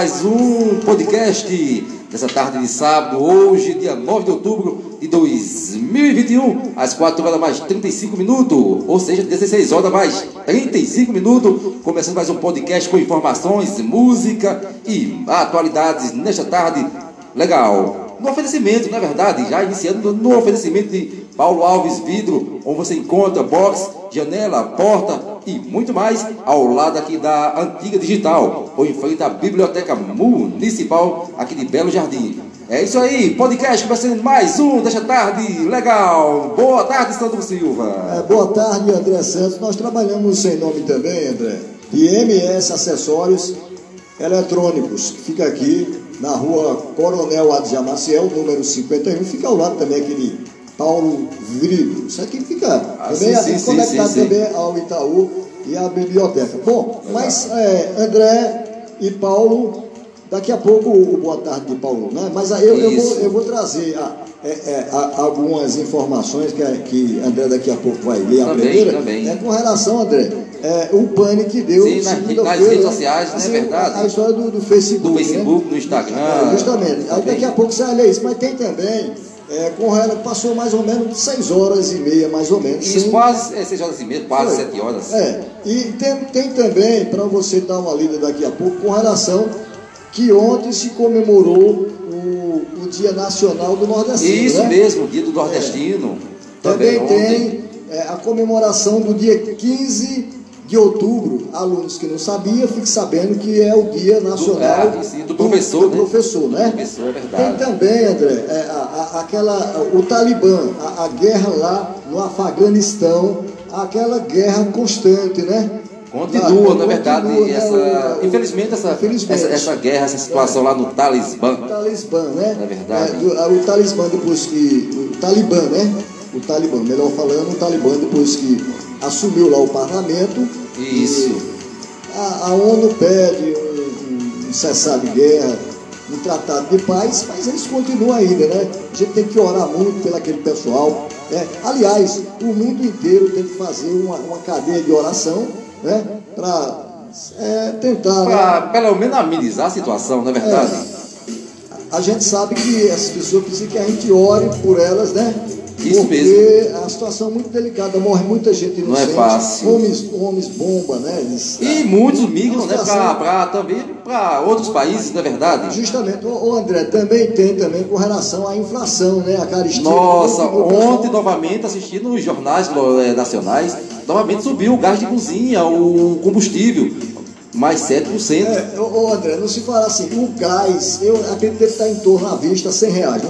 Mais um podcast nessa tarde de sábado, hoje, dia 9 de outubro de 2021, às 4 horas mais 35 minutos, ou seja, 16 horas mais 35 minutos, começando mais um podcast com informações, música e atualidades nesta tarde. Legal. No oferecimento, na verdade, já iniciando no oferecimento de Paulo Alves Vidro, onde você encontra box, janela, porta e muito mais ao lado aqui da Antiga Digital, ou em frente à Biblioteca Municipal aqui de Belo Jardim. É isso aí, podcast começando mais um desta tarde, legal. Boa tarde, Sandro Silva. É, boa tarde, André Santos. Nós trabalhamos sem nome também, André, de MS Acessórios Eletrônicos, que fica aqui na rua Coronel Adja Maciel, número 51, fica ao lado também aquele Paulo Vrido. Isso aqui fica ah, também sim, sim, conectado sim, também ao Itaú e à biblioteca. Bom, mas é, André e Paulo, daqui a pouco o boa tarde de Paulo, né? Mas eu, eu, vou, eu vou trazer a, é, é, a, algumas informações que, que André daqui a pouco vai ler. A também, primeira também. é com relação, André, é, o pane que deu. Sim, nas, nas redes sociais, não é assim, verdade? A, a história do, do Facebook. Do Facebook, né? do Instagram. É, justamente. Aí daqui a pouco você vai ler isso. Mas tem também. É, com ela passou mais ou menos 6 horas e meia, mais ou menos. Isso, sem... quase é, 6 horas e meia, quase 7 horas. É. E tem, tem também, para você dar uma lida daqui a pouco, com relação que ontem se comemorou o, o Dia Nacional do Nordestino. Isso né? mesmo, o Dia do Nordestino. É. Também, também tem é, a comemoração do dia 15 de outubro, alunos que não sabiam, fiquem sabendo que é o Dia Nacional do, sim, do professor, do, do né? professor, né? Do professor, é. Tem também, André, é, a, a, aquela, o Talibã, a, a, guerra lá no Afeganistão, aquela guerra constante, né? Continua, na verdade, continua, essa, né, o, infelizmente, essa, infelizmente, essa, essa, guerra, essa situação é, lá no Talibã. Talibã, né? É verdade. É, o, o Talibã depois que. O Talibã, né? O Talibã, melhor falando, o Talibã depois que assumiu lá o parlamento. Isso. A, a, ONU pede um, um cessar de guerra, um tratado de paz, mas eles continuam ainda, né? A gente tem que orar muito pelo aquele pessoal. Né? Aliás, o mundo inteiro tem que fazer uma, uma cadeia de oração né? para é, tentar. Para né? pelo menos amenizar a situação, não é verdade? É, a gente sabe que essas pessoas precisam que a gente ore por elas, né? Isso porque mesmo. a situação é muito delicada, morre muita gente inocente. Não é fácil. Homens, homens bomba, né? Eles, e muitos migram, né? Para também para outros países, não é verdade? Justamente. O, André, também tem também com relação à inflação, né? A caristia. Nossa, ontem novamente assistindo os jornais nacionais, novamente subiu o gás de cozinha, o combustível mais 7%. É, ô, André, não se fala assim, o gás, eu acredito que está em torno à vista 100 reais,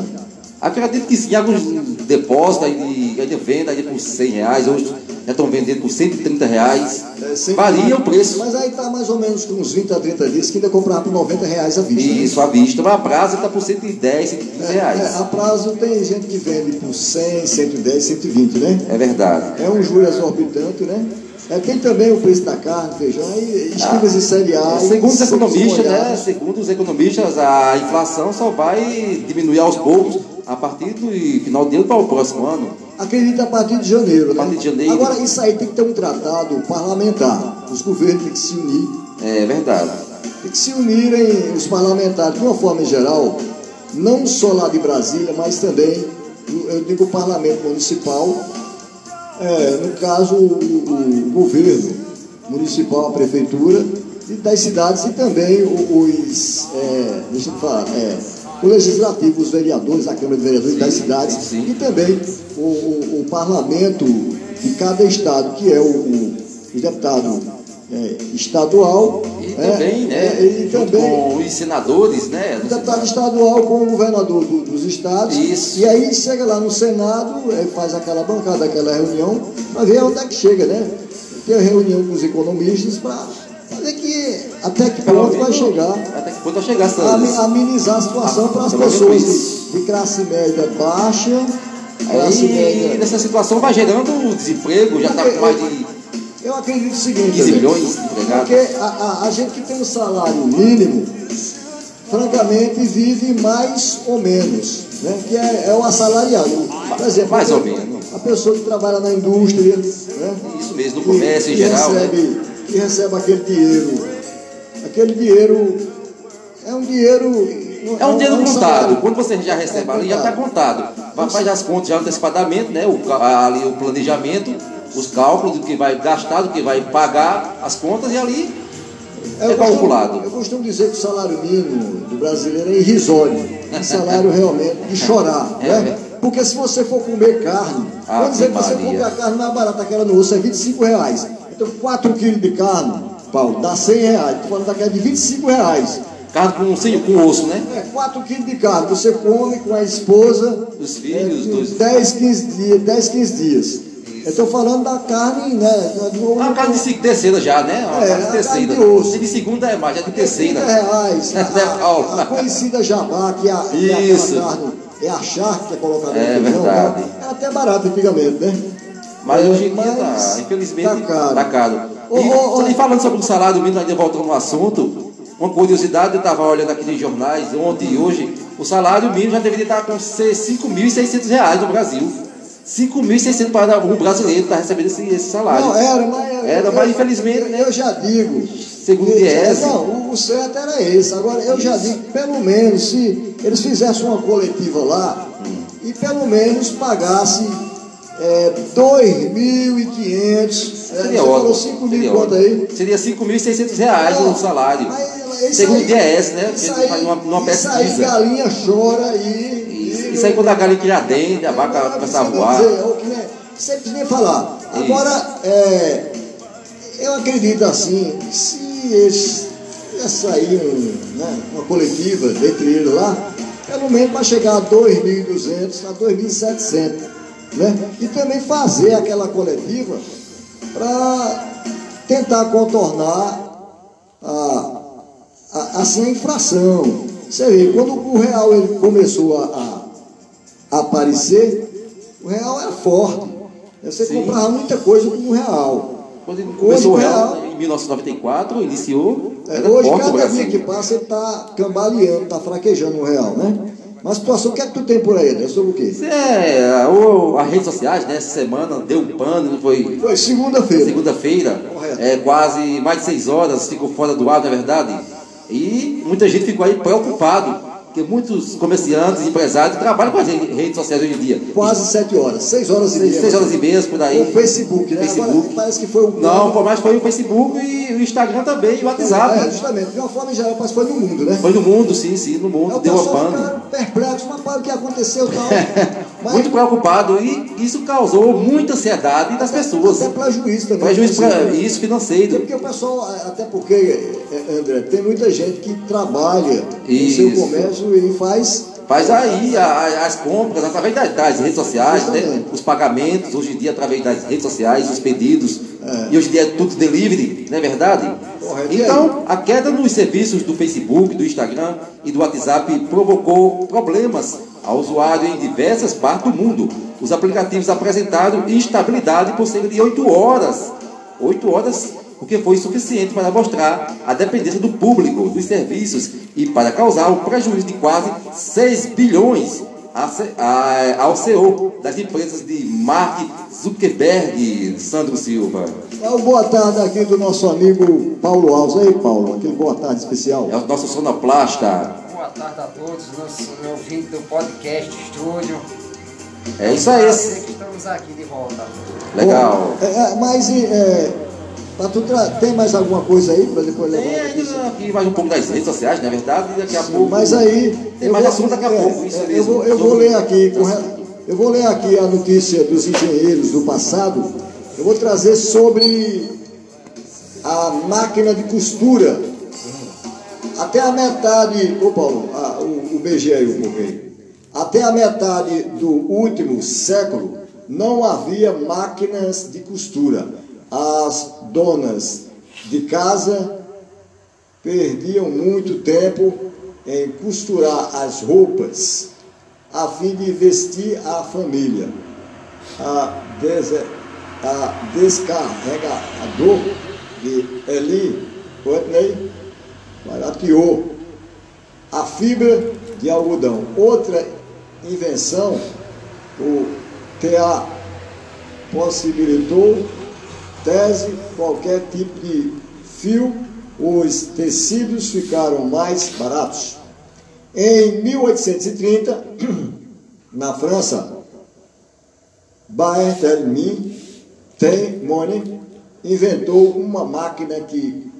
não? Acredito que sim, alguns depósitos aí, ainda venda aí por 100 reais, hoje já estão vendendo por 130 reais. É, Varia o preço. Mas aí está mais ou menos com uns 20 a 30 dias que ainda comprava por 90 reais à vista. Né? Isso, né? à vista. Mas a prazo está por 110, 115 é, reais. É, a prazo tem gente que vende por 100, 110, 120, né? É verdade. É um juro exorbitante, né? É, tem também o preço da carne, feijão, e esquivas ah, e cereais. Segundo os economistas, né? Segundo os economistas, a inflação só vai diminuir aos poucos a partir do final de ano para o próximo ano. Acredito a partir de janeiro, a partir né? de janeiro. Agora, isso aí tem que ter um tratado parlamentar. Os governos têm que se unir. É verdade. Tem que se unirem os parlamentares, de uma forma geral, não só lá de Brasília, mas também, eu digo o parlamento municipal, é, no caso, o, o, governo municipal, a prefeitura, e das cidades e também os, é, deixa eu falar, é, o legislativo, os vereadores, a Câmara de Vereadores das cidades e também o, o, o, parlamento de cada estado, que é o, o, o deputado é, estadual. E é, também, né? É, e também, com os senadores, né? O deputado estadual com o governador do, dos estados. Isso. E aí chega lá no Senado, é, faz aquela bancada, aquela reunião, para ver onde é que chega, né? Tem a reunião com os economistas para fazer que até que ponto vai chegar. Ponto vai chegar, a, Amenizar a situação para as pessoas de, de, classe média baixa. Classe e média. nessa situação vai gerando desemprego, já está com mais de. Eu acredito o seguinte. 15 milhões de empregados. Porque a, a, a gente que tem um salário mínimo, francamente, vive mais ou menos. Né? Que é, é o assalariado. Por exemplo, mais ou menos. A pessoa que trabalha na indústria. Né? Isso mesmo, no comércio em geral. Recebe, né? Que recebe aquele dinheiro aquele dinheiro é um dinheiro. É um dinheiro contado. Quando você já recebe é ali, já está contado. Vai fazer as contas já antecipadamente, né? O, ali o planejamento, os cálculos do que vai gastar, do que vai pagar, as contas e ali é, calculado. Costumo, eu costumo dizer que o salário mínimo do brasileiro é irrisório. É um salário realmente de chorar. É, né? Porque se você for comer carne, ah, vamos dizer que você compra a carne mais barata, aquela no osso é 25 reais. Então 4 quilos de carne, Paulo, dá 100 reais. Estou falando daquela de 25 reais. Carne com, sim, com osso, né? É, 4 quilos de carne. Você come com a esposa. Os filhos, é, dois. 10, 15 dias. 10, 15 dias. Eu estou falando da carne, né? Do, uma carne de terceira já, né? Uma é, carne de terceira. De, osso. de segunda é mais, é de terceira. 30 reais. a, a, conhecida jabá, que é, a, é aquela carne, é a charque que é colocada é, no feijão. Verdade. É até barato antigamente, né? Mas hoje em dia, tá, infelizmente, tá caro. Tá caro. E, oh, oh, falando sobre o salário mínimo, ainda voltando no assunto, uma curiosidade, eu estava olhando aqui nos jornais ontem e hoje, o salário mínimo já deveria estar com R$ 5.600 no Brasil. 5.600 para o brasileiro está recebendo esse, esse, salário. Não, era, mas, era, eu, mas infelizmente. Eu, né? eu já digo. Segundo o IES. Não, o certo era esse. Agora, eu já digo, pelo menos, se eles fizessem uma coletiva lá hum. e pelo menos pagasse é, 2.500. Seria ótimo. 5 mil quanto aí? Seria 5.600 reais o salário. Mas, Segundo o IES, né? Isso aí, faz uma, uma pesquisa. Isso aí, galinha chora e. Isso, isso aí quando a galinha já dente, a vaca começa a voar. Você precisa nem falar. Agora, é, eu acredito assim, se eles sair né, uma coletiva dentre eles lá, pelo menos para chegar a 2.200, a 2.700 né? E também fazer aquela coletiva para tentar contornar a, assim, a infração. Você vê, quando o real ele começou a, a aparecer, o real era forte. Você Sim. comprava muita coisa com o real. Quando começou o real, real, em 1994, iniciou. É, hoje, cada dia que passa, ele está cambaleando, está fraquejando o real, né? Uma situação, o que é que tu tem por aí, né? Sobre o quê? É, as redes sociais, né? Essa semana deu um pano, foi. Foi segunda-feira. Segunda-feira. É, quase mais de seis horas, ficou fora do ar, na é verdade. E muita gente ficou aí preocupado porque muitos comerciantes, empresários trabalham com as redes sociais hoje em dia. Quase sete horas, seis horas e meia. Seis horas e meia, por aí. O Facebook, né? Facebook. Agora, parece que foi o. Não, foi, mas foi o Facebook e o Instagram também, e o WhatsApp. É, justamente. De uma forma geral, mas foi no mundo, né? Foi no mundo, sim, sim, no mundo. É, Deu uma pano. perplexo, mas para o que aconteceu tal. mas... Muito preocupado e isso causou muita ansiedade das pessoas. Até prejuízo também. Prejuízo para isso financeiro. Porque o pessoal, até porque, é, André, tem muita gente que trabalha no seu comércio e faz Faz aí a, as compras através das, das redes sociais, né? os pagamentos, hoje em dia através das redes sociais, os pedidos. É. E hoje em dia é tudo delivery, não é verdade? Então, a queda nos serviços do Facebook, do Instagram e do WhatsApp provocou problemas ao usuário em diversas partes do mundo. Os aplicativos apresentaram instabilidade por cerca de 8 horas. 8 horas porque foi suficiente para mostrar a dependência do público dos serviços e para causar um prejuízo de quase 6 bilhões ao CEO das empresas de Mark Zuckerberg, Sandro Silva. É o boa tarde aqui do nosso amigo Paulo Alves. Aí, Paulo, aquele boa tarde especial. É o nosso sonoplasta. Boa tarde a todos, nossos ouvintes do podcast Estúdio. É isso aí. Estamos aqui de volta. Legal. Bom, é, mas é, Tu Tem mais alguma coisa aí para depois levar? Tem ainda aqui mais um pouco das redes sociais, na verdade, e daqui a Sim, pouco. Mas aí. Tem mais assunto daqui a é, pouco. Isso é, eu, vou, eu vou ler aqui. Eu vou ler aqui a notícia dos engenheiros do passado. Eu vou trazer sobre a máquina de costura. Até a metade. Ô Paulo, a, o, o BG aí pouco aí. Até a metade do último século não havia máquinas de costura as donas de casa perdiam muito tempo em costurar as roupas a fim de vestir a família. A, des, a descarregador de Eli Whitney barateou a fibra de algodão. Outra invenção, o TA possibilitou tese qualquer tipo de fio os tecidos ficaram mais baratos. Em 1830, na França, Barthélemy Money inventou uma máquina que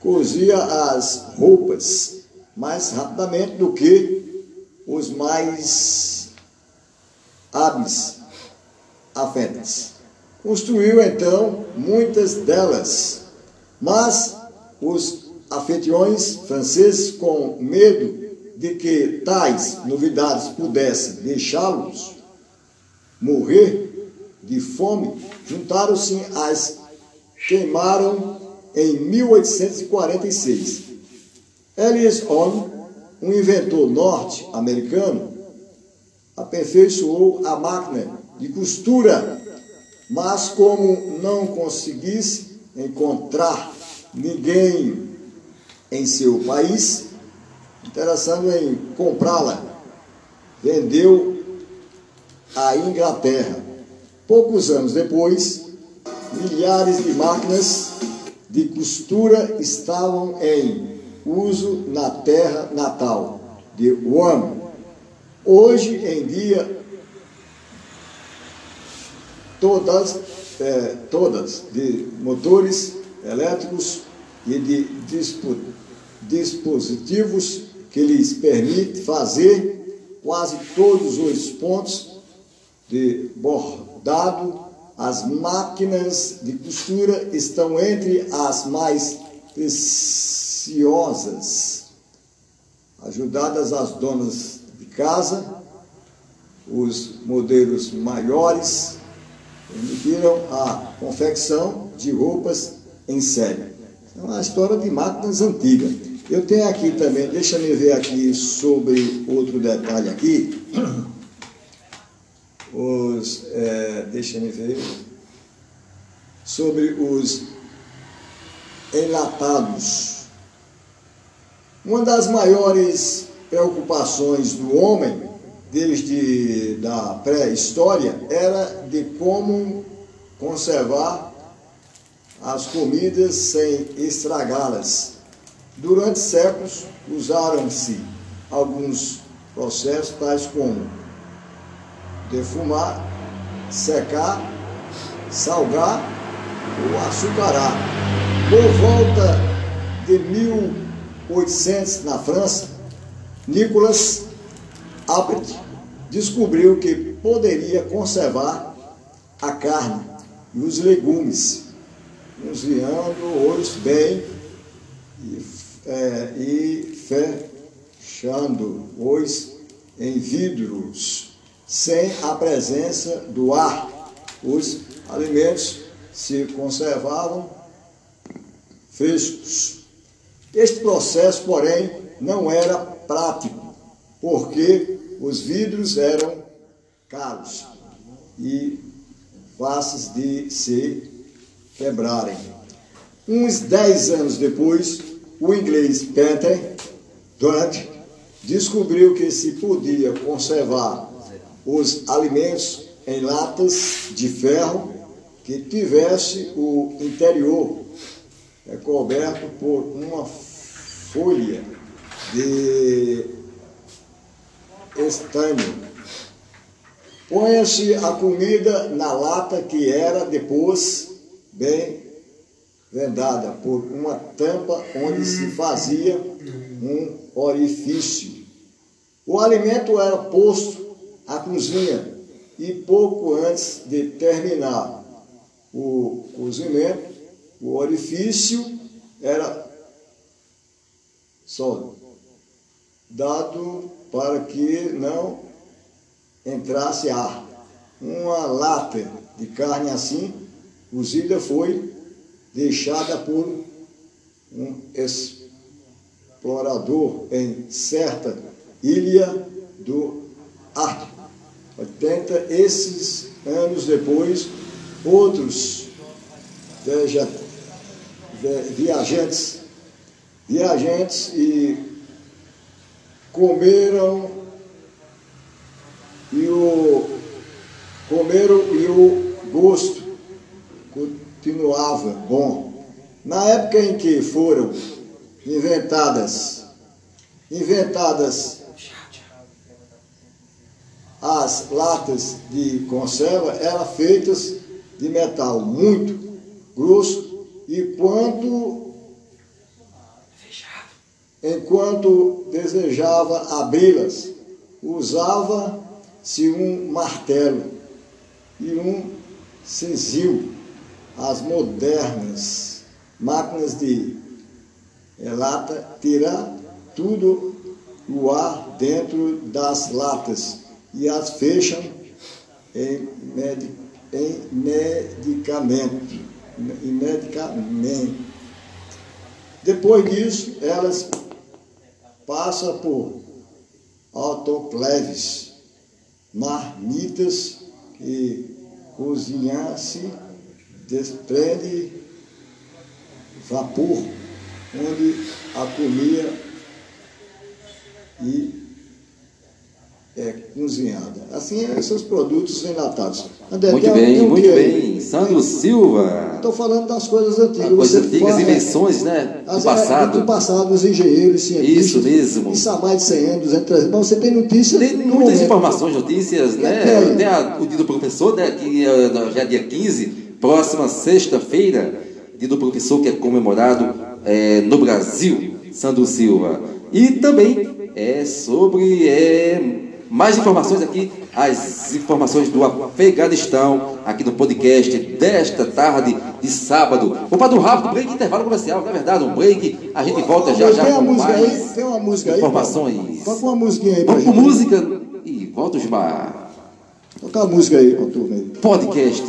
cozia as roupas mais rapidamente do que os mais hábeis afetas. Construiu então muitas delas, mas os afetiões franceses, com medo de que tais novidades pudessem deixá-los morrer de fome, juntaram-se às queimaram em 1846. Elias On, um inventor norte-americano, aperfeiçoou a máquina de costura, mas como não conseguisse encontrar ninguém em seu país interessado em comprá-la, vendeu à Inglaterra. Poucos anos depois, milhares de máquinas de costura estavam em uso na terra natal de Guam. Hoje em dia, todas, é, todas de motores elétricos e de dispo, dispositivos que lhes permite fazer quase todos os pontos de bordado. As máquinas de costura estão entre as mais preciosas, ajudadas às donas de casa, os modelos maiores permitiram a confecção de roupas em série. É uma história de máquinas antigas. Eu tenho aqui também, deixa me ver aqui sobre outro detalhe aqui. os, é, deixa-me ver, sobre os enlatados. Uma das maiores preocupações do homem, desde da pré-história, era de como conservar as comidas sem estragá-las. Durante séculos, usaram-se alguns processos tais como defumar, secar, salgar ou açucarar. Por volta de 1800, na França, Nicolas Appert descobriu que poderia conservar a carne e os legumes, cozinhando-os bem e, é, e fechando-os em vidros sem a presença do ar. Os alimentos se conservavam frescos. Este processo, porém, não era prático, porque os vidros eram caros e fáceis de se quebrarem. Uns dez anos depois, o inglês Peter Dunt descobriu que se podia conservar os alimentos em latas de ferro que tivesse o interior coberto por uma folha de estanho. Ponha-se a comida na lata que era depois bem vendada por uma tampa onde se fazia um orifício. O alimento era posto a cozinha e pouco antes de terminar o cozimento, o orifício era só dado para que não entrasse ar. Uma lata de carne assim, cozida, foi deixada por um explorador em certa ilha do Ártico. 80, esses anos depois, outros viajantes, viajantes e comeram e o comeram e o gosto continuava bom. Na época em que foram inventadas, inventadas as latas de conserva, eram feitas de metal muito grosso e quanto enquanto desejava abri-las, usava-se um martelo e um cezil. As modernas máquinas de é, lata tirar tudo o ar dentro das latas e as fecham em, med, em medicamento. Em medicamento. Depois disso, elas passam por autoclaves, marmitas que cozinhar-se desprende vapor, onde a comida e é cozinhada. Assim, esses produtos enlatados. André, muito bem, um muito bem. Sandro Silva. Estou falando das coisas antigas. Coisas antigas, fala, invenções, né? Do passado. Do passado, os engenheiros, cientistas. Isso mesmo. Isso há mais de 100 anos, 200 anos. Mas você tem notícias. Tem muitas momento. informações, notícias, né? Tem a, o dia do professor, né? Que é, já é dia 15, próxima sexta-feira, dia do professor que é comemorado é, no Brasil, Sandro Silva. E também é sobre. É, mais informações aqui, as informações do Afeganistão, aqui no podcast desta tarde de sábado. Vou para do rápido, break intervalo comercial, não é verdade? Um break, a gente volta já já com mais aí, tem uma música aí, informações. Toca uma música aí Vamos com música e volta, Osmar. Toca a música aí aí. Podcast.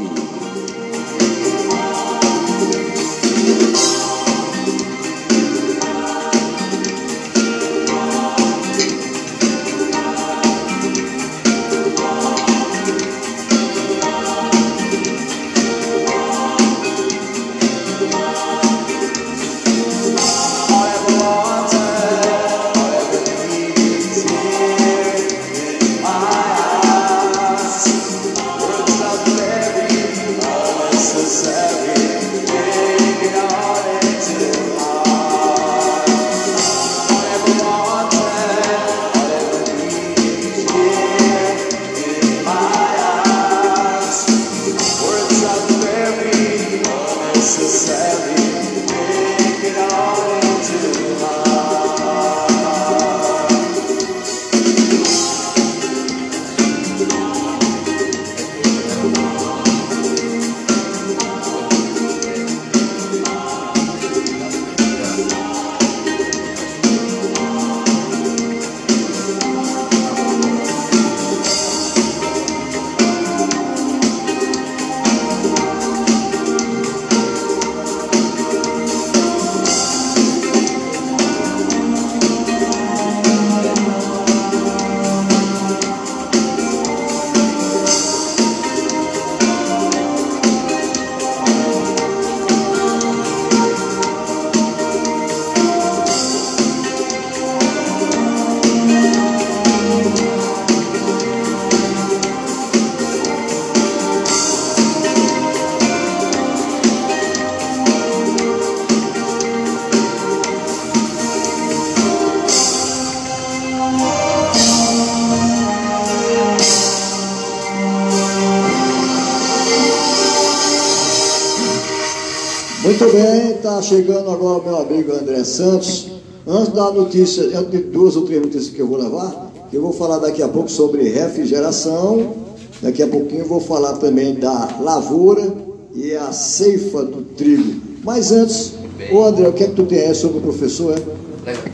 Chegando agora o meu amigo André Santos. Antes da notícia, antes de duas ou três notícias que eu vou levar, eu vou falar daqui a pouco sobre refrigeração. Daqui a pouquinho eu vou falar também da lavoura e a ceifa do trigo. Mas antes, ô André, o que é que tu tem sobre o professor?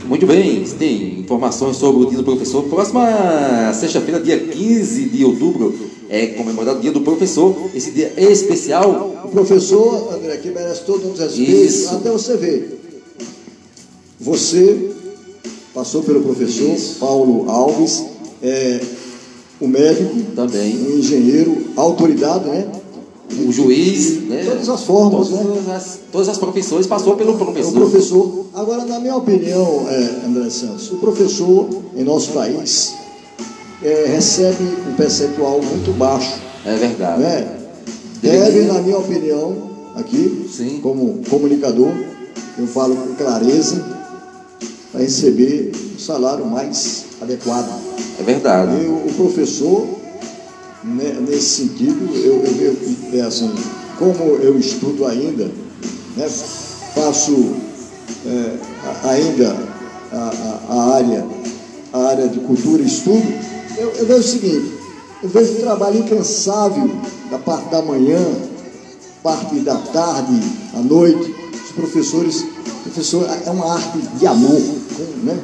Muito bem, tem informações sobre o dia do professor. Próxima sexta-feira, dia 15 de outubro, é comemorado o dia do professor. Esse dia é especial. O professor, André, que merece todo um respeito, até você ver. Você passou pelo professor Isso. Paulo Alves, é, o médico, também, o engenheiro, a autoridade, né? O juiz, né? Todas as formas, todas né? As, todas as profissões passou pelo professor. O professor. Agora, na minha opinião, é, André Santos, o professor em nosso país é, recebe um percentual muito baixo. É verdade. Né? Deve, na minha opinião, aqui, Sim. como comunicador, eu falo com clareza, para receber o salário mais adequado. É verdade. E o professor, né, nesse sentido, eu, eu, eu, é assim, como eu estudo ainda, né, faço é, ainda a, a, a, área, a área de cultura e estudo, eu, eu vejo o seguinte, eu vejo um trabalho incansável da parte da manhã, parte da tarde, à noite, os professores, professor é uma arte de amor, né?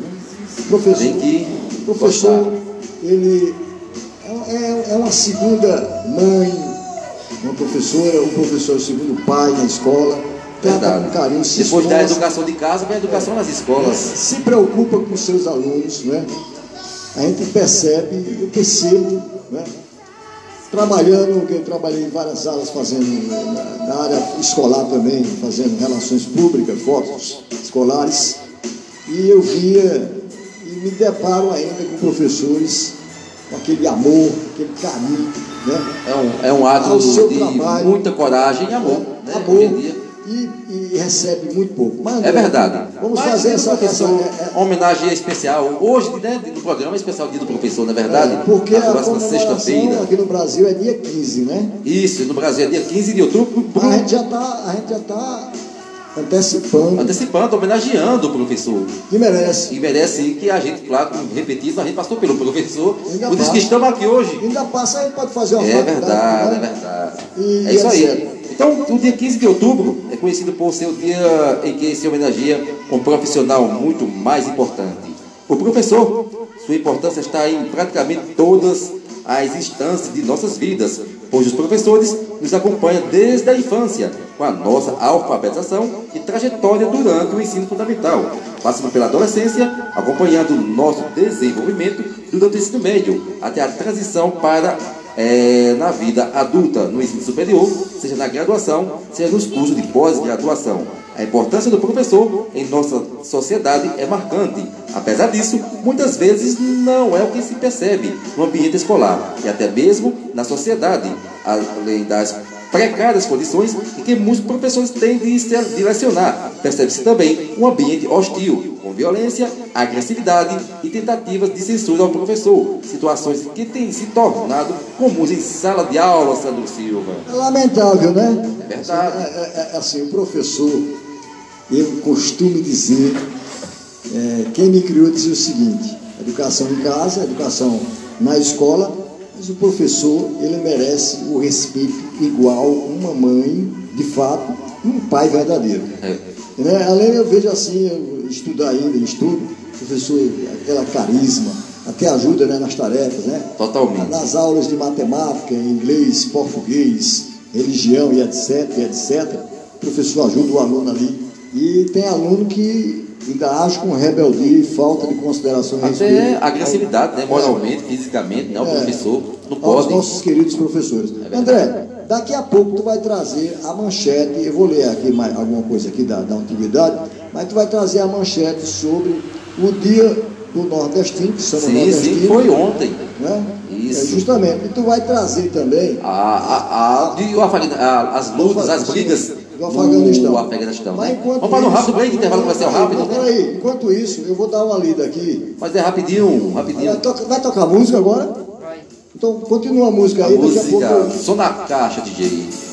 Professor, professor ele é, é, é uma segunda mãe, uma professora, um professor segundo pai na escola, trata com carinho, se Depois da educação de casa, vem a educação nas escolas. Se preocupa com seus alunos, né? A gente percebe, eu percebo, né? Trabalhando, eu trabalhei em várias áreas fazendo, na, na área escolar também, fazendo relações públicas, fotos escolares, e eu via e me deparo ainda com professores com aquele amor, aquele carinho, né? É um, é um ato de trabalho, muita coragem e amor, né? Amor, e, e, recebe muito pouco. Mas, é verdade. Vamos Mas, fazer essa, essa é, é, homenagem especial. Hoje, né, no programa especial Dia do Professor, não é verdade? É, porque a, próxima sexta-feira. Aqui no Brasil é dia 15, né? Isso, no Brasil é dia 15 de outubro. A gente já está. A gente já está Antecipando. Antecipando, homenageando o professor. Que merece. E merece que a gente, claro, repetindo, a gente passou pelo professor. Por isso que estamos aqui hoje. Ainda passa, a gente pode fazer uma É verdade, né? é verdade. E, é isso aí. Então, o dia 15 de outubro é conhecido por ser o dia em que se homenageia um profissional muito mais importante. O professor, sua importância está em praticamente todas as instâncias de nossas vidas, pois os professores nos acompanham desde a infância, com a nossa alfabetização e trajetória durante o ensino fundamental, passando pela adolescência, acompanhando o nosso desenvolvimento durante o ensino médio, até a transição para é, na vida adulta, no ensino superior, seja na graduação, seja nos cursos de pós-graduação. A importância do professor em nossa sociedade é marcante. Apesar disso, muitas vezes não é o que se percebe no ambiente escolar e até mesmo na sociedade, além das precárias condições em que muitos professores têm de se direcionar. Percebe-se também um ambiente hostil, com violência, agressividade e tentativas de censura ao professor, situações que têm se tornado comuns em sala de aula, Sandro Silva. É lamentável, né? É verdade. É, é, assim, o professor, eu costumo dizer, é, quem me criou dizia o seguinte, educação em casa, educação na escola, mas o professor, ele merece o respeito igual uma mãe, de fato, e um pai verdadeiro. É. Né? Além, eu vejo assim, eu estudar ainda, estudo, professor, aquela carisma, até ajuda né, nas tarefas, né? Totalmente. Nas aulas de matemática, inglês, português, religião e etc, e etc. O professor ajuda o aluno ali. E tem aluno que ainda age com rebeldia e falta de consideração Até agressividade, né? moralmente, fisicamente, né? o é, professor não pode. Aos nossos queridos professores. É André, daqui a pouco tu vai trazer a manchete, eu vou ler aqui mais, alguma coisa aqui da, da antiguidade, mas tu vai trazer a manchete sobre o dia do nordestino, que chama sim, nordestino. Sim, foi ontem. Né? Isso. É, justamente. E tu vai trazer também... A, a, a, a, as lutas, as brigas do Afeganistão. Do Afeganistão né? Vamos para um rápido break, intervalo vai ser rápido. Né? Peraí, enquanto isso, eu vou dar uma lida aqui. Mas é rapidinho, rapidinho. Vai tocar música agora? Então continua a música aí, a música, pouco. Só na caixa, DJ.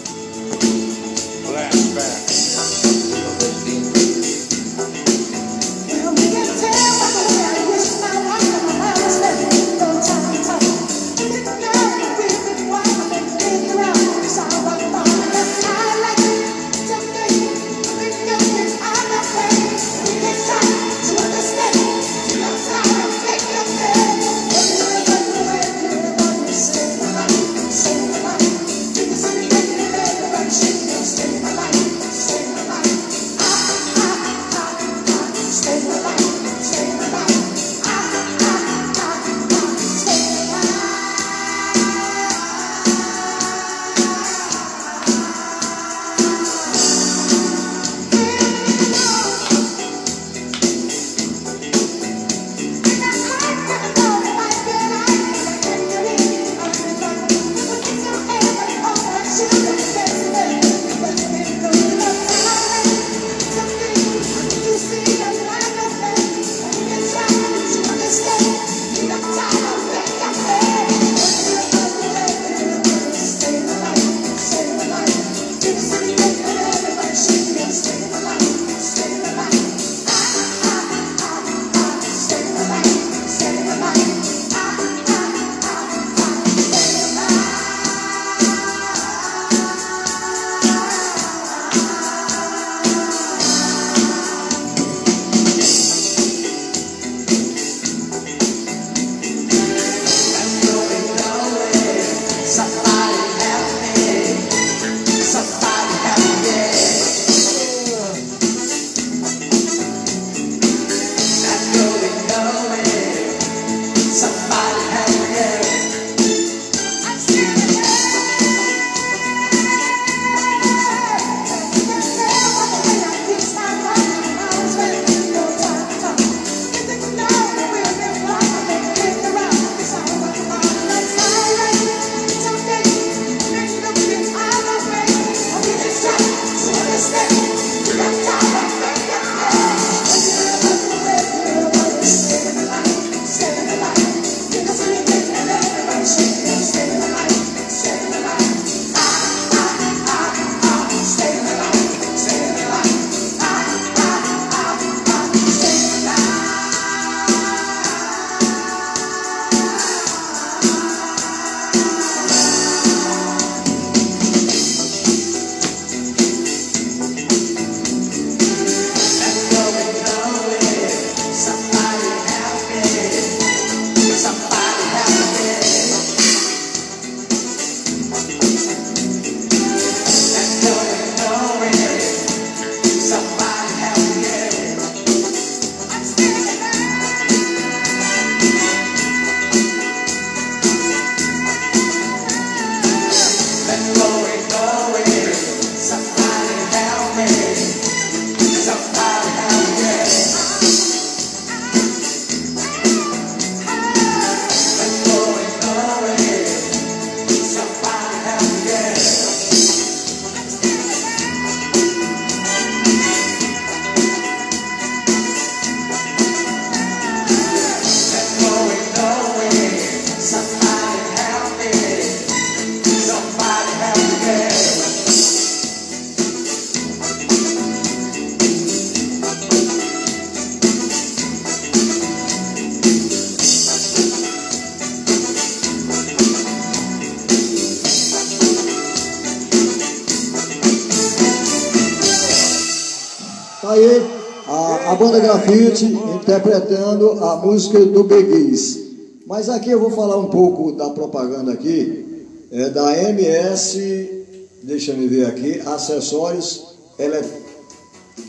Grafite interpretando a música do Beguiz. Mas aqui eu vou falar um pouco da propaganda aqui, é da MS, deixa eu ver aqui, acessórios ele,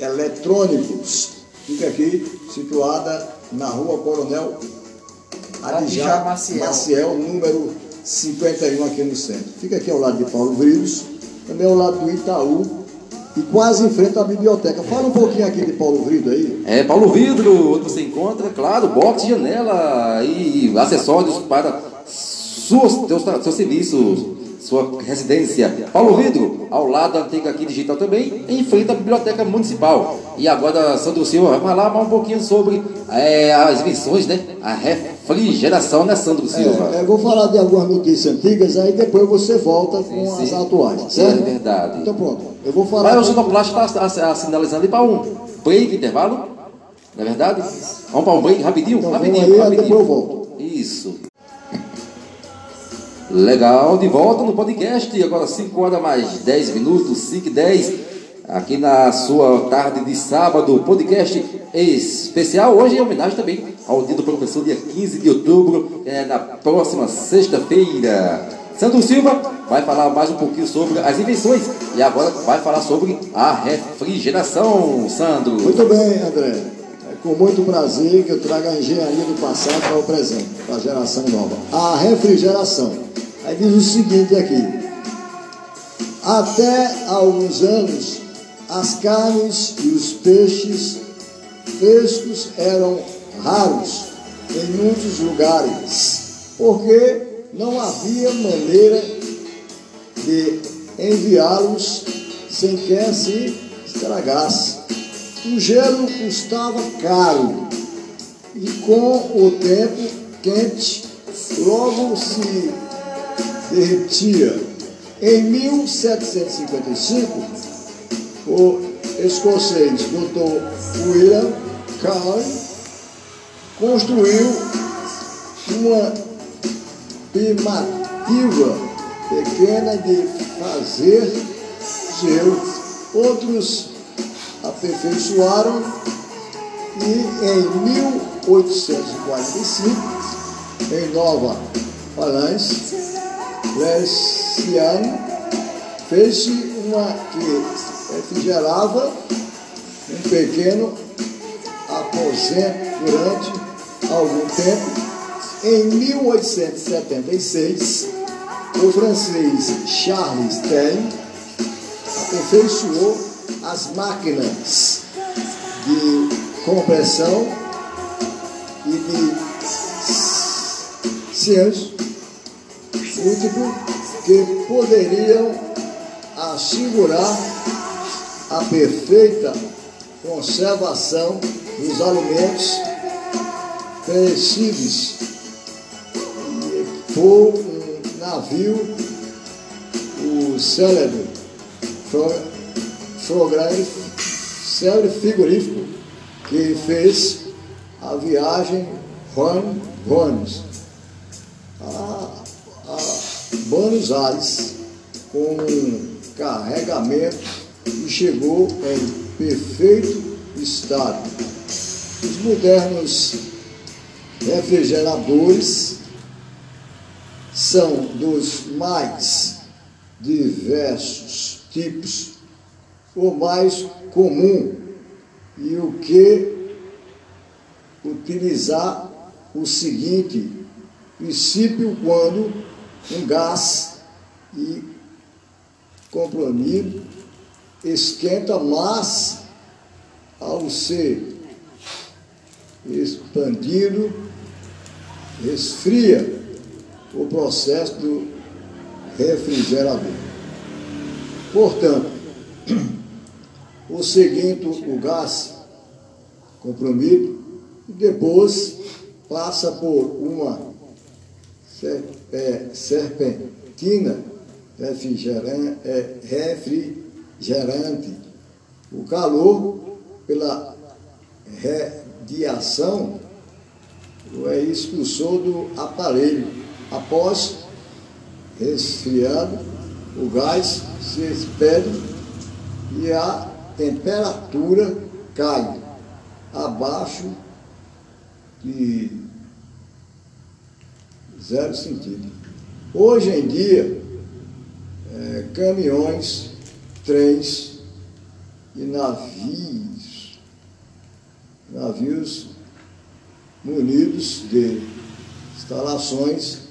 eletrônicos. Fica aqui, situada na rua Coronel Adijá Maciel. Maciel, número 51 aqui no centro. Fica aqui ao lado de Paulo Vrilhos, também ao lado do Itaú, e quase em frente à biblioteca. Fala um pouquinho aqui de Paulo Vidro aí. É, Paulo Vidro, onde você encontra, claro, box, janela e acessórios para seus, seus serviços sua residência. Paulo Vidro, ao lado da antiga aqui digital também, em frente à Biblioteca Municipal. E agora Sandro Silva vai falar um pouquinho sobre é, as invenções, né? A refrigeração, né, Sandro Silva? É, eu vou falar de algumas notícias antigas, aí depois você volta com sim, as atuais, certo? É verdade. Então pronto, eu vou falar... Mas o Sonoplast está sinalizando para um break, intervalo, não é verdade? Vamos para um break rapidinho? Então, rapidinho, aí, rapidinho. Depois eu volto. Isso. Legal, de volta no podcast, agora 5 horas mais 10 minutos, 5 e 10, aqui na sua tarde de sábado, podcast especial, hoje em homenagem também ao dia do professor, dia 15 de outubro, é, na próxima sexta-feira. Sandro Silva vai falar mais um pouquinho sobre as invenções e agora vai falar sobre a refrigeração, Sandro. Muito bem, André. Com muito prazer que eu trago a engenharia do passado para o presente, para a geração nova. A refrigeração. Aí diz o seguinte aqui: até alguns anos, as carnes e os peixes frescos eram raros em muitos lugares, porque não havia maneira de enviá-los sem que se estragasse. O gelo custava caro e com o tempo quente logo se derretia. Em 1755, o escocês Dr. William Carey construiu uma primativa pequena de fazer gelo. Outros aperfeiçoaram e em 1845, em Nova Orleans, Leciano fez uma que refrigerava um pequeno aposento durante algum tempo. Em 1876, o francês Charles Stein aperfeiçoou as máquinas de compressão e de ciência múltiplo que poderiam assegurar a perfeita conservação dos alimentos perecíveis. Por um navio, o célebre célebre frigorífico que fez a viagem Juan Gomes. Buenos Aires com um carregamento e chegou em perfeito estado. Os modernos refrigeradores são dos mais diversos tipos, o mais comum e o que utilizar o seguinte princípio quando um gás e comprimido esquenta, mas ao ser expandido, esfria o processo do refrigerador. Portanto, o seguinte, o gás comprimido, e depois passa por uma serpentina é, refrigerante. O calor, pela radiação, é expulsor do aparelho. Após resfriado, o gás se expede e a temperatura cai abaixo de zero sentido. Hoje em dia, é, caminhões, trens e navios, navios munidos de instalações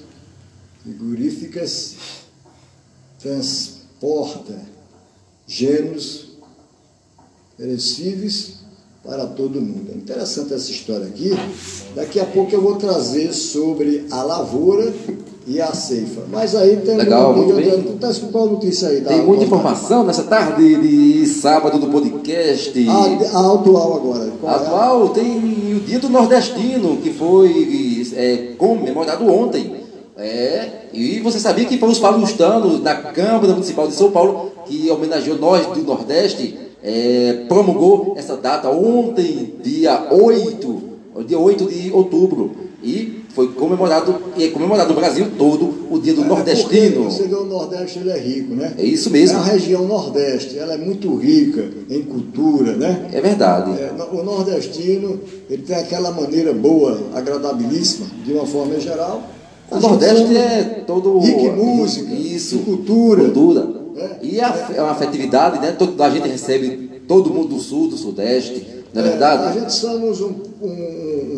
frigoríficas transporta gêneros perecíveis para todo mundo. É interessante essa história aqui. Daqui a pouco eu vou trazer sobre a lavoura e a ceifa. Mas aí tem Legal, muito bem. Tá qual notícia aí? Tem muita informação nessa tarde de sábado do podcast. A, a atual agora. Qual é a- Atual tem o Dia do Nordestino, que foi é, comemorado ontem. É, e você sabia que foi os paulistanos da Câmara Municipal de São Paulo que homenageou nós do Nordeste, é, promulgou essa data ontem, dia 8, dia 8 de outubro. E foi comemorado, e é comemorado no Brasil todo o Dia do É Nordestino. Você vê o Nordeste, ele é rico, né? É isso mesmo. É a região Nordeste, ela é muito rica em cultura, né? É verdade. É, o nordestino, ele tem aquela maneira boa, agradabilíssima, de uma forma geral. O Nordeste é todo. rico em música, isso, cultura. cultura. É. E a, é uma afetividade, né? A gente recebe todo mundo do sul, do sudeste, não é É, verdade? a gente somos um, um-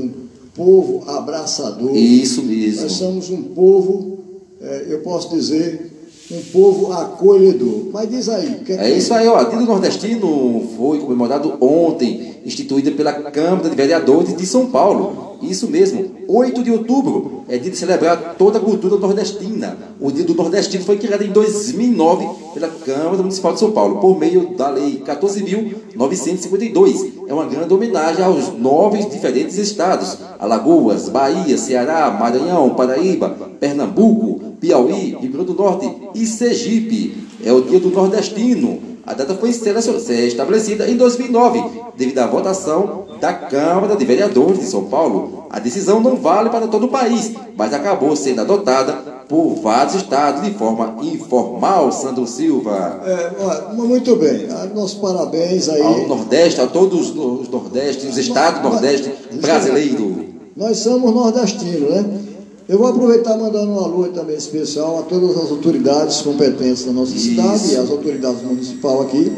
um povo abraçador. Isso mesmo. Nós somos um povo, é, eu posso dizer, um povo acolhedor. Mas diz aí, o que É isso aí, ó. Dia do Nordestino foi comemorado ontem, instituída pela Câmara de Vereadores de São Paulo. Isso mesmo, 8 de outubro é dia de celebrar toda a cultura nordestina. O Dia do Nordestino foi criado em 2009 pela Câmara Municipal de São Paulo, por meio da Lei 14.952. É uma grande homenagem aos nove diferentes estados: Alagoas, Bahia, Ceará, Maranhão, Paraíba, Pernambuco, Piauí, Rio Grande do Norte e Sergipe. É o Dia do Nordestino. A data foi estabelecida em 2009, devido à votação da Câmara de Vereadores de São Paulo. A decisão não vale para todo o país, mas acabou sendo adotada por vários estados de forma informal, Sandro Silva. É, muito bem, Ah, nossos parabéns aí. Ao Nordeste, a todos os Nordeste, os estados do Nordeste brasileiro. Nós somos nordestinos, né? Eu vou aproveitar mandando um alô também especial a todas as autoridades competentes da nossa Isso. cidade e as autoridades municipal aqui,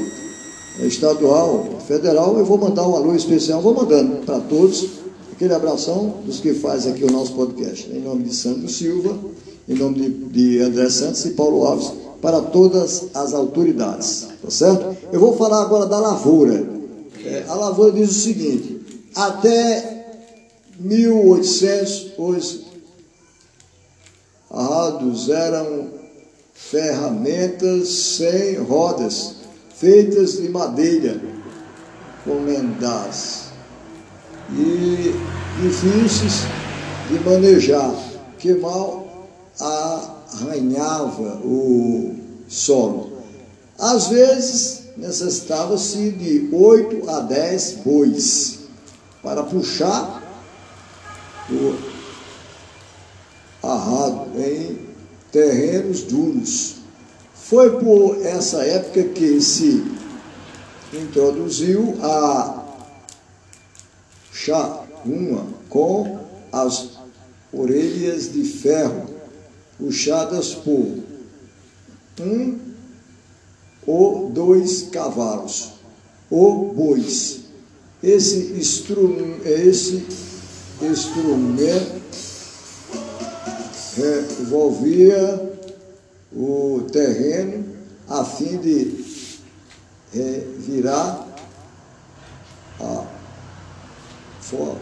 eh, estadual, federal. Eu vou mandar um alô especial, vou mandando para todos aquele abração dos que fazem aqui o nosso podcast. Em nome de Sandro Silva, em nome de, de André Santos e Paulo Alves, para todas as autoridades, tá certo? Eu vou falar agora da lavoura. Eh, a lavoura diz o seguinte: até 1800, os arrados eram ferramentas sem rodas, feitas de madeira, comendadas, e difíceis de manejar, que mal arranhava o solo. Às vezes necessitava-se de 8 a 10 bois para puxar o arrado em terrenos duros. Foi por essa época que se introduziu a chacuma com as orelhas de ferro puxadas por um ou dois cavalos ou bois. Esse, esse instrumento revolvia o terreno a fim de virar a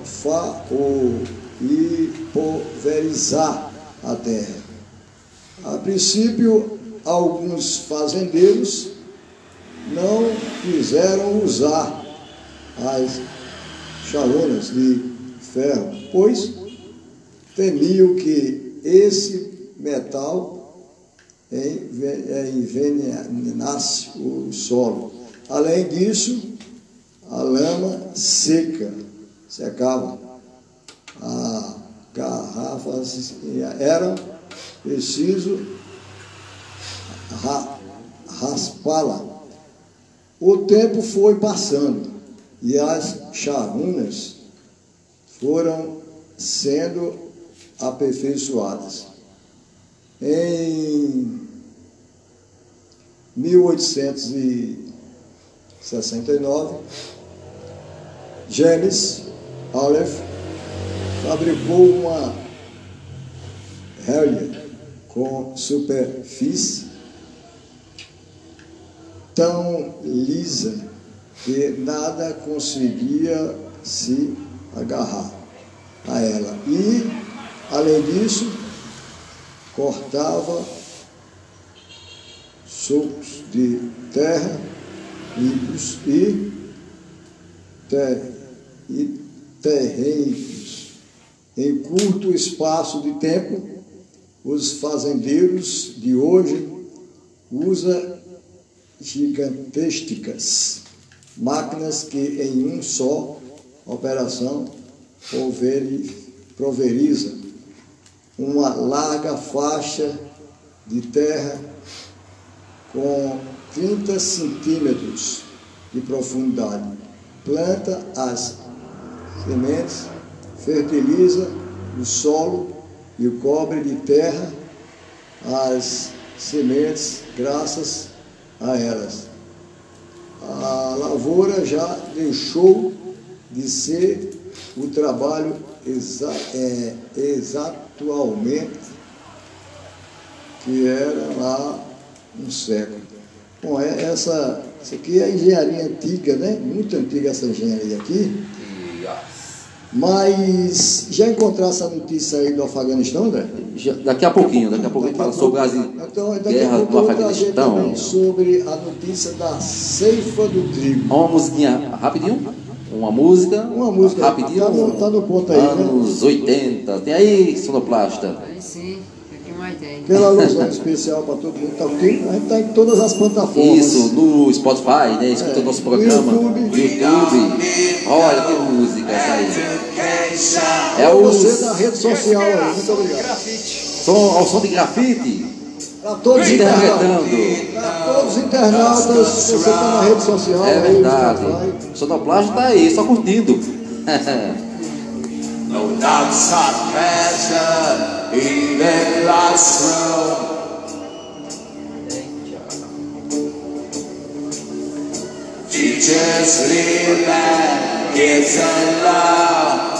fa ou pulverizar a terra. A princípio, alguns fazendeiros não quiseram usar as charonas de ferro, pois temiam que esse metal envenenasse o solo. Além disso, a lama seca secava. A garrafa era preciso ra raspá-la. O tempo foi passando e as charunas foram sendo aperfeiçoadas. Em 1869, James Aleph fabricou uma Harrier com superfície tão lisa que nada conseguia se agarrar a ela. E, além disso, cortava socos de terra limpos e, ter, e terrenos. Em curto espaço de tempo, os fazendeiros de hoje usam gigantescas máquinas que em um só operação pulveriza uma larga faixa de terra com 30 centímetros de profundidade. Planta as sementes, fertiliza o solo e o cobre de terra as sementes graças a elas. A lavoura já deixou de ser o trabalho exa é, exatualmente que era lá um século. Bom, é essa, isso aqui é a engenharia antiga, né? Muito antiga essa engenharia aqui. Mas já encontraram essa notícia aí do Afeganistão, André? Já, daqui a pouquinho, daqui a pouco a gente fala sobre as então, guerras do Afeganistão. Sobre a notícia da ceifa do trigo. Uma musiquinha rapidinho. Uma música. Uma música. Rapidinho. Tá no, tá no ponto aí. Né? Anos né? 80. Tem aí, sonoplasta. Aí sim. mais tem. Pela alusão especial para todo mundo. Tá, a gente está em todas as plataformas. Isso, no Spotify, né? Escuta é, nosso programa. No YouTube. YouTube. Olha que música essa aí. É o. Você da rede social aí. Muito obrigado. Som, ao som de grafite. Para todos os internautas. Para todos os internautas, você está na rede social. É verdade. Sonoplasta está aí, só curtindo. no doubts of pleasure in the classroom. Teachers leave and kids alone.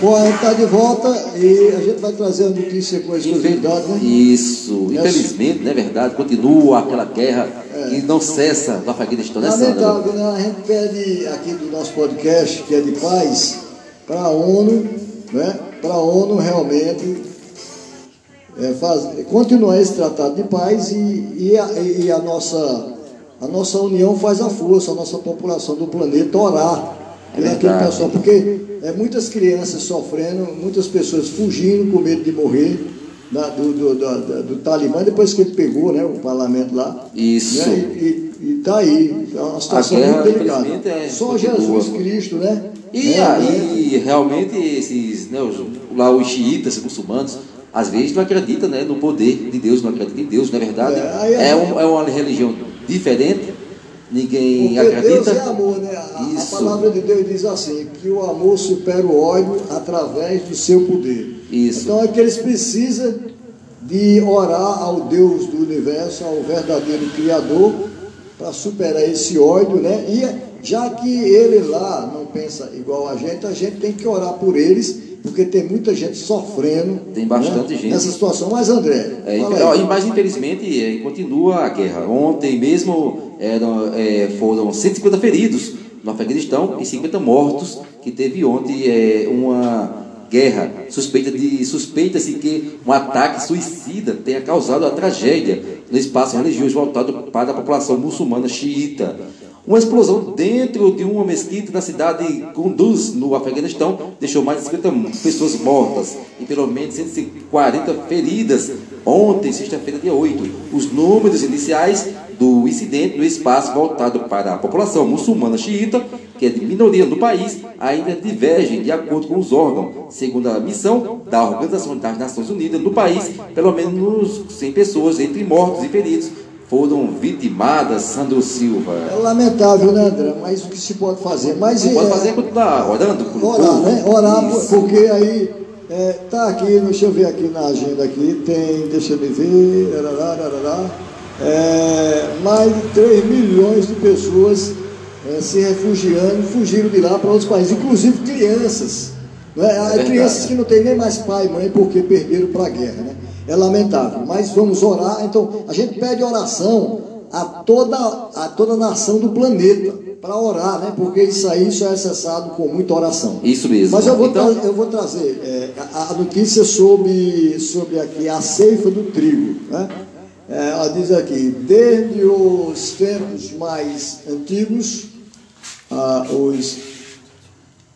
Bom, a gente está de volta e a gente vai trazer a notícia com exclusividade, né? Isso, infelizmente, não é verdade, continua aquela guerra É. que não cessa no Afeganistão? Lamentável, né? A gente pede aqui do nosso podcast, que é de paz, para a ONU, né? Para a ONU realmente é, faz, continuar esse tratado de paz e, e, a, e a nossa, a nossa união faz a força, a nossa população do planeta orar É verdade. pessoal, porque é, muitas crianças sofrendo, muitas pessoas fugindo com medo de morrer da- do, do, do, do- Talibã, depois que ele pegou né, o parlamento lá. Isso. Né? E, e, e tá aí, é uma situação muito delicada. é- Só. Jesus Cristo, né? E É, aí, realmente, esses, né, os, lá os xiitas, os muçulmanos, às vezes não acreditam né, no poder de Deus, não acreditam em Deus, não é verdade? É, é- É, um- é uma religião diferente, ninguém Porque Deus acredita. é amor, né? A, a Isso. palavra de Deus diz assim, que o amor supera o ódio através do seu poder. Isso. Então é que eles precisam de orar ao Deus do universo, ao verdadeiro Criador, para superar esse ódio, né? E já que ele lá não pensa igual a gente, a gente tem que orar por eles, porque tem muita gente sofrendo. Tem bastante né, gente. Nessa situação. Mas André, É, fala ó, e mas infelizmente é, continua a guerra. Ontem mesmo eram, é, foram 150 feridos no Afeganistão e 50 mortos que teve ontem é, uma guerra. Suspeita de suspeita-se que um ataque suicida tenha causado a tragédia no espaço religioso voltado para a população muçulmana xiita. Uma explosão dentro de uma mesquita na cidade de Kunduz, no Afeganistão, deixou mais de 50 pessoas mortas e pelo menos 140 feridas ontem, sexta-feira, dia 8. Os números iniciais do incidente no espaço voltado para a população muçulmana xiita, que é de minoria no país, ainda divergem de acordo com os órgãos. Segundo a missão da Organização das Nações Unidas no país, pelo menos 100 pessoas, entre mortos e feridos, foram vitimadas, Sandro Silva. É lamentável, né, André? Mas o que se pode fazer? Mas pode é- fazer é continuar orando por Orar, né? Orar, Isso. porque aí é, tá aqui, deixa eu ver aqui na agenda aqui, tem, deixa eu ver, arará, arará, é, mais de 3 milhões de pessoas é, se refugiando, fugiram de lá para outros países, inclusive crianças. Né? Crianças que não têm nem mais pai e mãe porque perderam para a guerra. Né? É lamentável, mas vamos orar. Então, a gente pede oração a toda a toda a nação do planeta para orar, né? Porque isso aí só é acessado com muita oração. Isso mesmo. Mas eu vou, Então- eu vou trazer é, a, a notícia sobre, sobre aqui a ceifa do trigo. Né? É, ela diz aqui, desde os tempos mais antigos, ah, os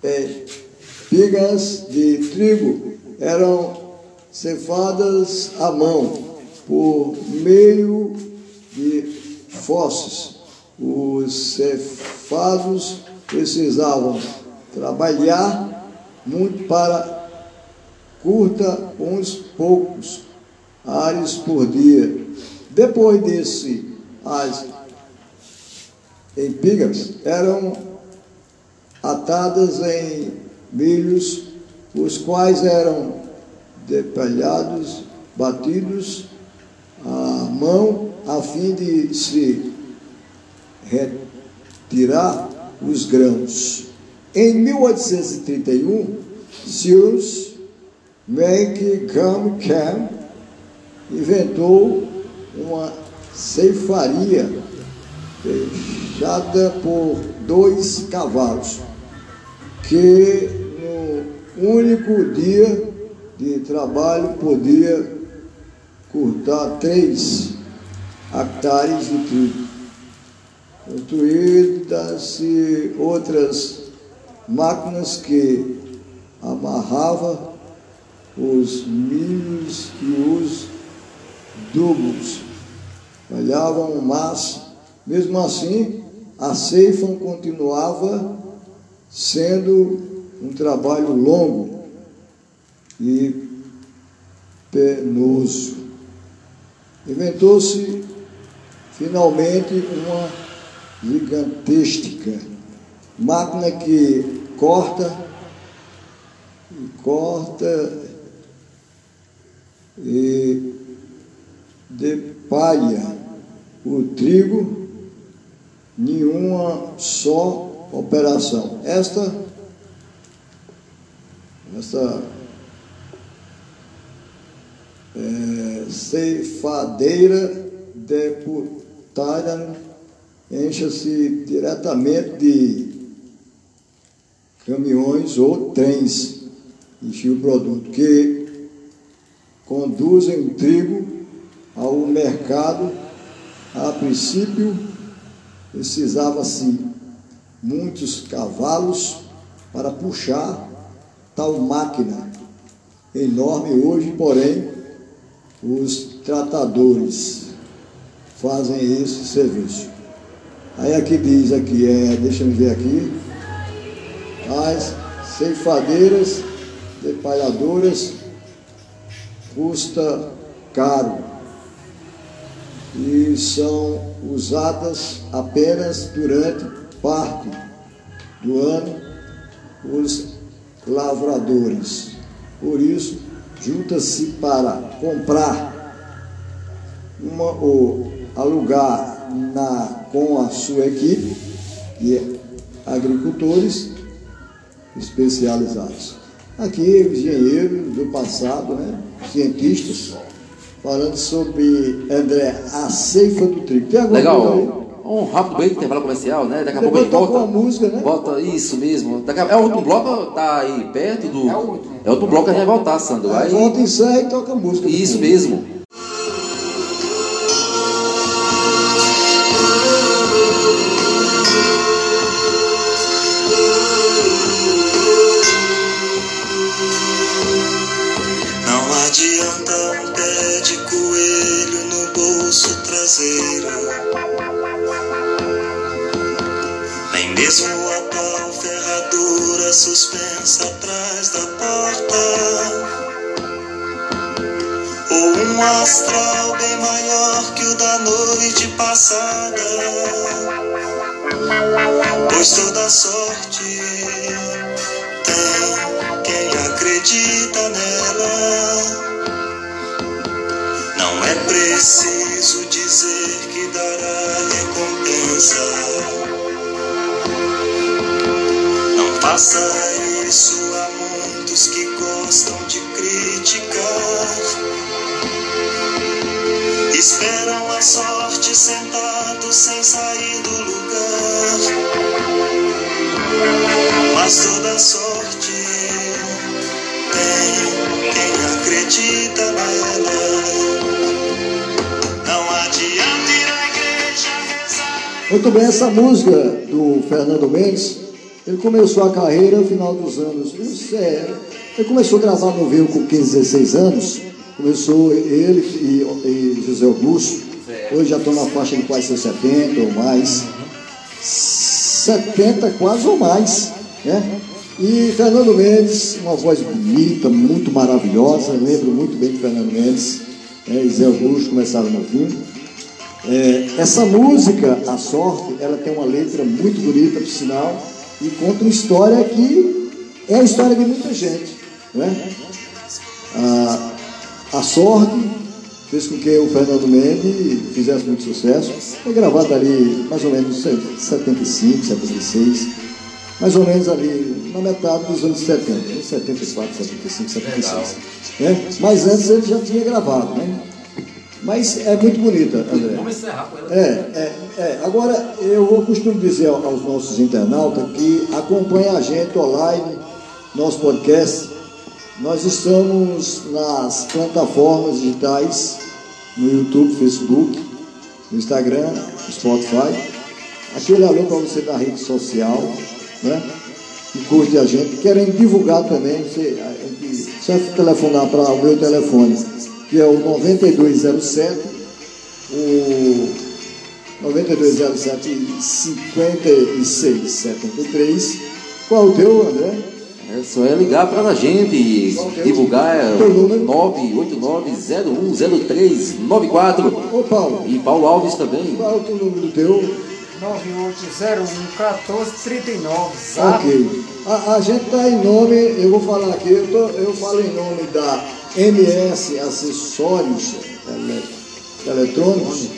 é, espigas de trigo eram cefadas à mão por meio de fosses. Os cefados precisavam trabalhar muito para curta uns poucos ares por dia. Depois desse, as espigas eram atadas em milhos, os quais eram depalhados, batidos à mão, a fim de se retirar os grãos. Em 1831, Cyrus McCam inventou uma ceifaria fechada por dois cavalos, que no único dia de trabalho podia cortar três hectares de trigo. Construídas-se outras máquinas que amarrava os milhos e os dubos. Falhavam, mas, mesmo assim, a ceifa continuava sendo um trabalho longo e penoso. Inventou-se finalmente uma gigantesca máquina que corta e corta e depalha o trigo nenhuma só operação. Esta essa é, ceifadeira deputada encha-se diretamente de caminhões ou trens encher o produto, que conduzem o trigo ao mercado. A princípio, precisava-se muitos cavalos para puxar tal máquina enorme. Hoje, porém, os tratadores fazem esse serviço. Aí aqui diz aqui, é, deixa eu ver aqui, as ceifadeiras, depalhadoras, custa caro e são usadas apenas durante parte do ano os lavradores. Por isso, junta-se para comprar uma, ou alugar na, com a sua equipe de agricultores especializados. Aqui, engenheiros do passado, né? cientistas, falando sobre, André, a ceifa do trigo. Tem alguma Legal. coisa aí? Um rápido break, intervalo comercial, né? Daqui a pouco toca volta. uma música, né? Volta, isso mesmo. Daqui a... É o último bloco, tá aí perto do. É o último. É o último bloco que a gente vai voltar, Sandro. Aí Aí... volta em encerra e toca a música. Isso mesmo. Bolso traseiro, nem mesmo a tal ferradura suspensa atrás da porta, ou um astral bem maior que o da noite passada, pois toda sorte tem quem acredita nela. Não é preciso dizer que dará recompensa. Não faça isso a muitos que gostam de criticar. Esperam a sorte sentados sem sair do lugar. Mas toda Muito bem, essa música do Fernando Mendes, ele começou a carreira no final dos anos. É, ele começou a gravar no Vivo com 15, 16 anos. Começou ele e, e José Augusto. Hoje já estão na faixa de quase seus 70 ou mais. 70 quase ou mais. Né? E Fernando Mendes, uma voz bonita, muito maravilhosa. Eu lembro muito bem de Fernando Mendes. Né? E Zé Augusto começaram novinho. É, essa música, A Sorte, ela tem uma letra muito bonita, por sinal, e conta uma história que é a história de muita gente. Né? A, a Sorte fez com que o Fernando Mendes fizesse muito sucesso. Foi gravado ali mais ou menos em 75, 76, mais ou menos ali na metade dos anos 70, 74, 75, 76. Né? Mas antes ele já tinha gravado, né? Mas é muito bonita, André. Vamos encerrar com ela. É, é, é. Agora, eu costumo dizer aos nossos internautas que acompanhem a gente online, nosso podcast. Nós estamos nas plataformas digitais, no YouTube, Facebook, no Instagram, Spotify. Aquele alô para você da rede social, né? Que curte a gente, querem divulgar também, você, só telefonar para o meu telefone, que é o 9207 o 9207 5673. Qual o teu, André? É só é ligar para a gente, divulgar é Teu número? 989-0394. Ô Paulo, E Paulo Alves também. qual é o teu número teu? 9801-1439. Zap. Ok. A, a gente está em nome, eu vou falar aqui, eu, tô- eu falo em nome da MS Acessórios Ele- Eletrônicos.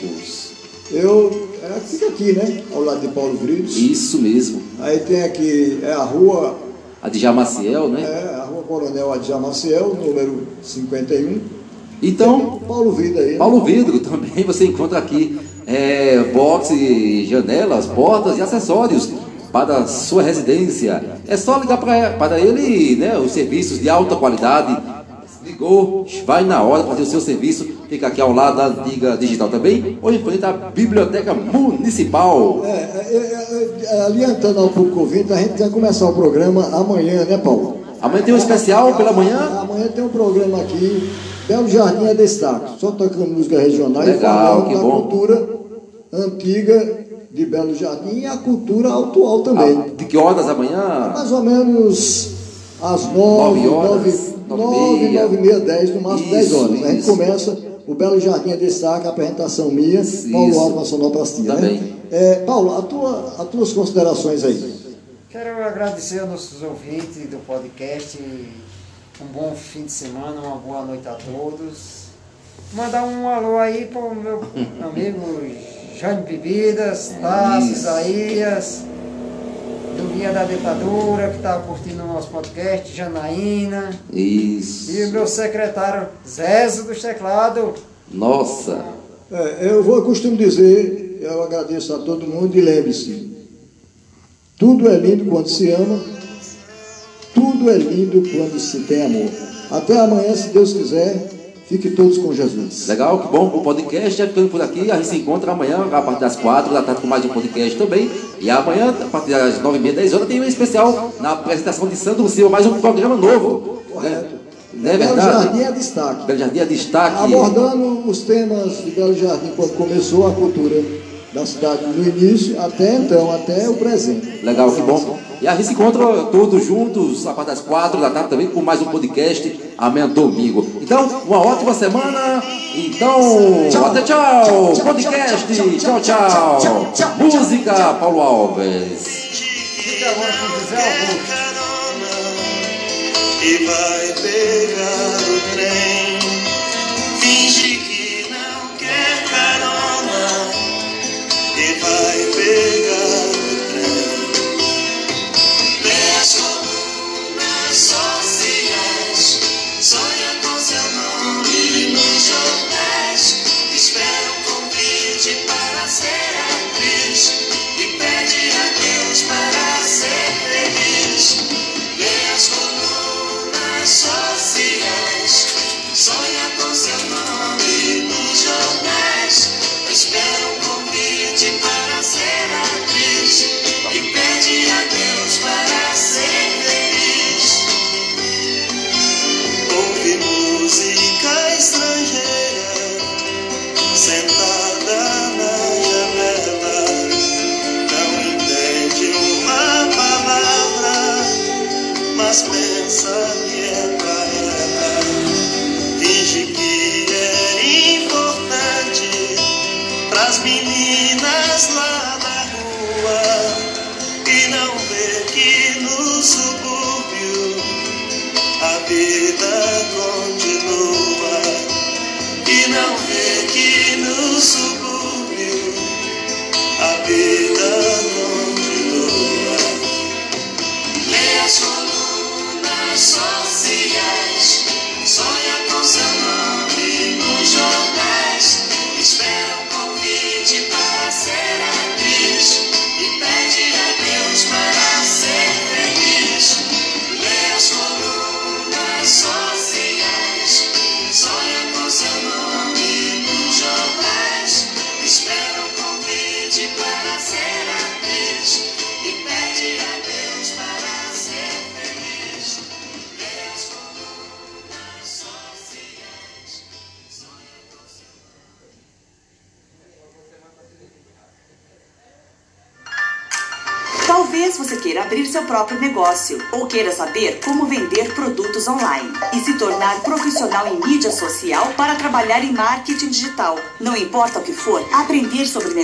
Eu, é, fica aqui, né? Ao lado de Paulo Vrides. Isso mesmo. Aí tem aqui, é a rua A de Jamaciel, né? É, a rua Coronel Adjar Maciel, número 51. Então, Paulo Vida aí. né? Paulo Vidro também você encontra aqui é, boxe, janelas, portas e acessórios para a sua residência. É só ligar pra, para ele, né, os serviços de alta qualidade. Ligou, vai na hora fazer o seu serviço. Fica aqui ao lado da antiga digital também, ou em frente à Biblioteca Municipal. É, é, é, é, aliantando ao público ouvinte, a gente vai começar o programa amanhã, né, Paulo? Amanhã tem um especial pela manhã. Amanhã tem um programa aqui, Belo Jardim é destaque, só tocando música regional e Legal, falando que da bom. cultura antiga de Belo Jardim e a cultura atual também. Ah, De que horas amanhã? Mais ou menos às Nove nove, horas, nove, nove e nove, meia. nove e meia, dez, no máximo dez Isso, horas. A gente começa o Belo Jardim destaque, a apresentação minha, Isso. Paulo Alves na Sonoplastia. Também. Né? É, Paulo, a tua, as tuas considerações aí. Quero agradecer aos nossos ouvintes do podcast. Um bom fim de semana, uma boa noite a todos. Mandar um alô aí para o meu amigo Jane Bebidas, Tassi, Isso. Isaías, do Guia da Ditadura, que está curtindo o nosso podcast, Janaína. Isso. E o meu secretário Zezo dos Teclados. Nossa. É, eu vou eu costumo dizer, eu agradeço a todo mundo e lembre-se, tudo é lindo quando se ama, tudo é lindo quando se tem amor. Até amanhã, se Deus quiser, fique todos com Jesus. Legal, que bom. O podcast é ficando por aqui. A gente se encontra amanhã, a partir das 4 da tarde, com mais um podcast também. E amanhã, a partir das 9 e meia, 10 horas, tem um especial na apresentação de Sandro Silva, mais um programa novo. Correto. Não é Belo verdade? Jardim é destaque. Belo Jardim é destaque. Abordando os temas de Belo Jardim quando começou a cultura da cidade no início, até então, até o presente. Legal, que bom. E a gente se encontra todos juntos a partir das 4 da tarde também com mais um podcast amanhã domingo. Então, uma ótima semana. Então, até tchau. Podcast. Tchau, tchau. Música, Paulo Alves. Fica agora com José Augusto. e vai pegar o trem. Finge que e saber como vender produtos online e se tornar profissional em mídia social para trabalhar em marketing digital. Não importa o que for, aprender sobre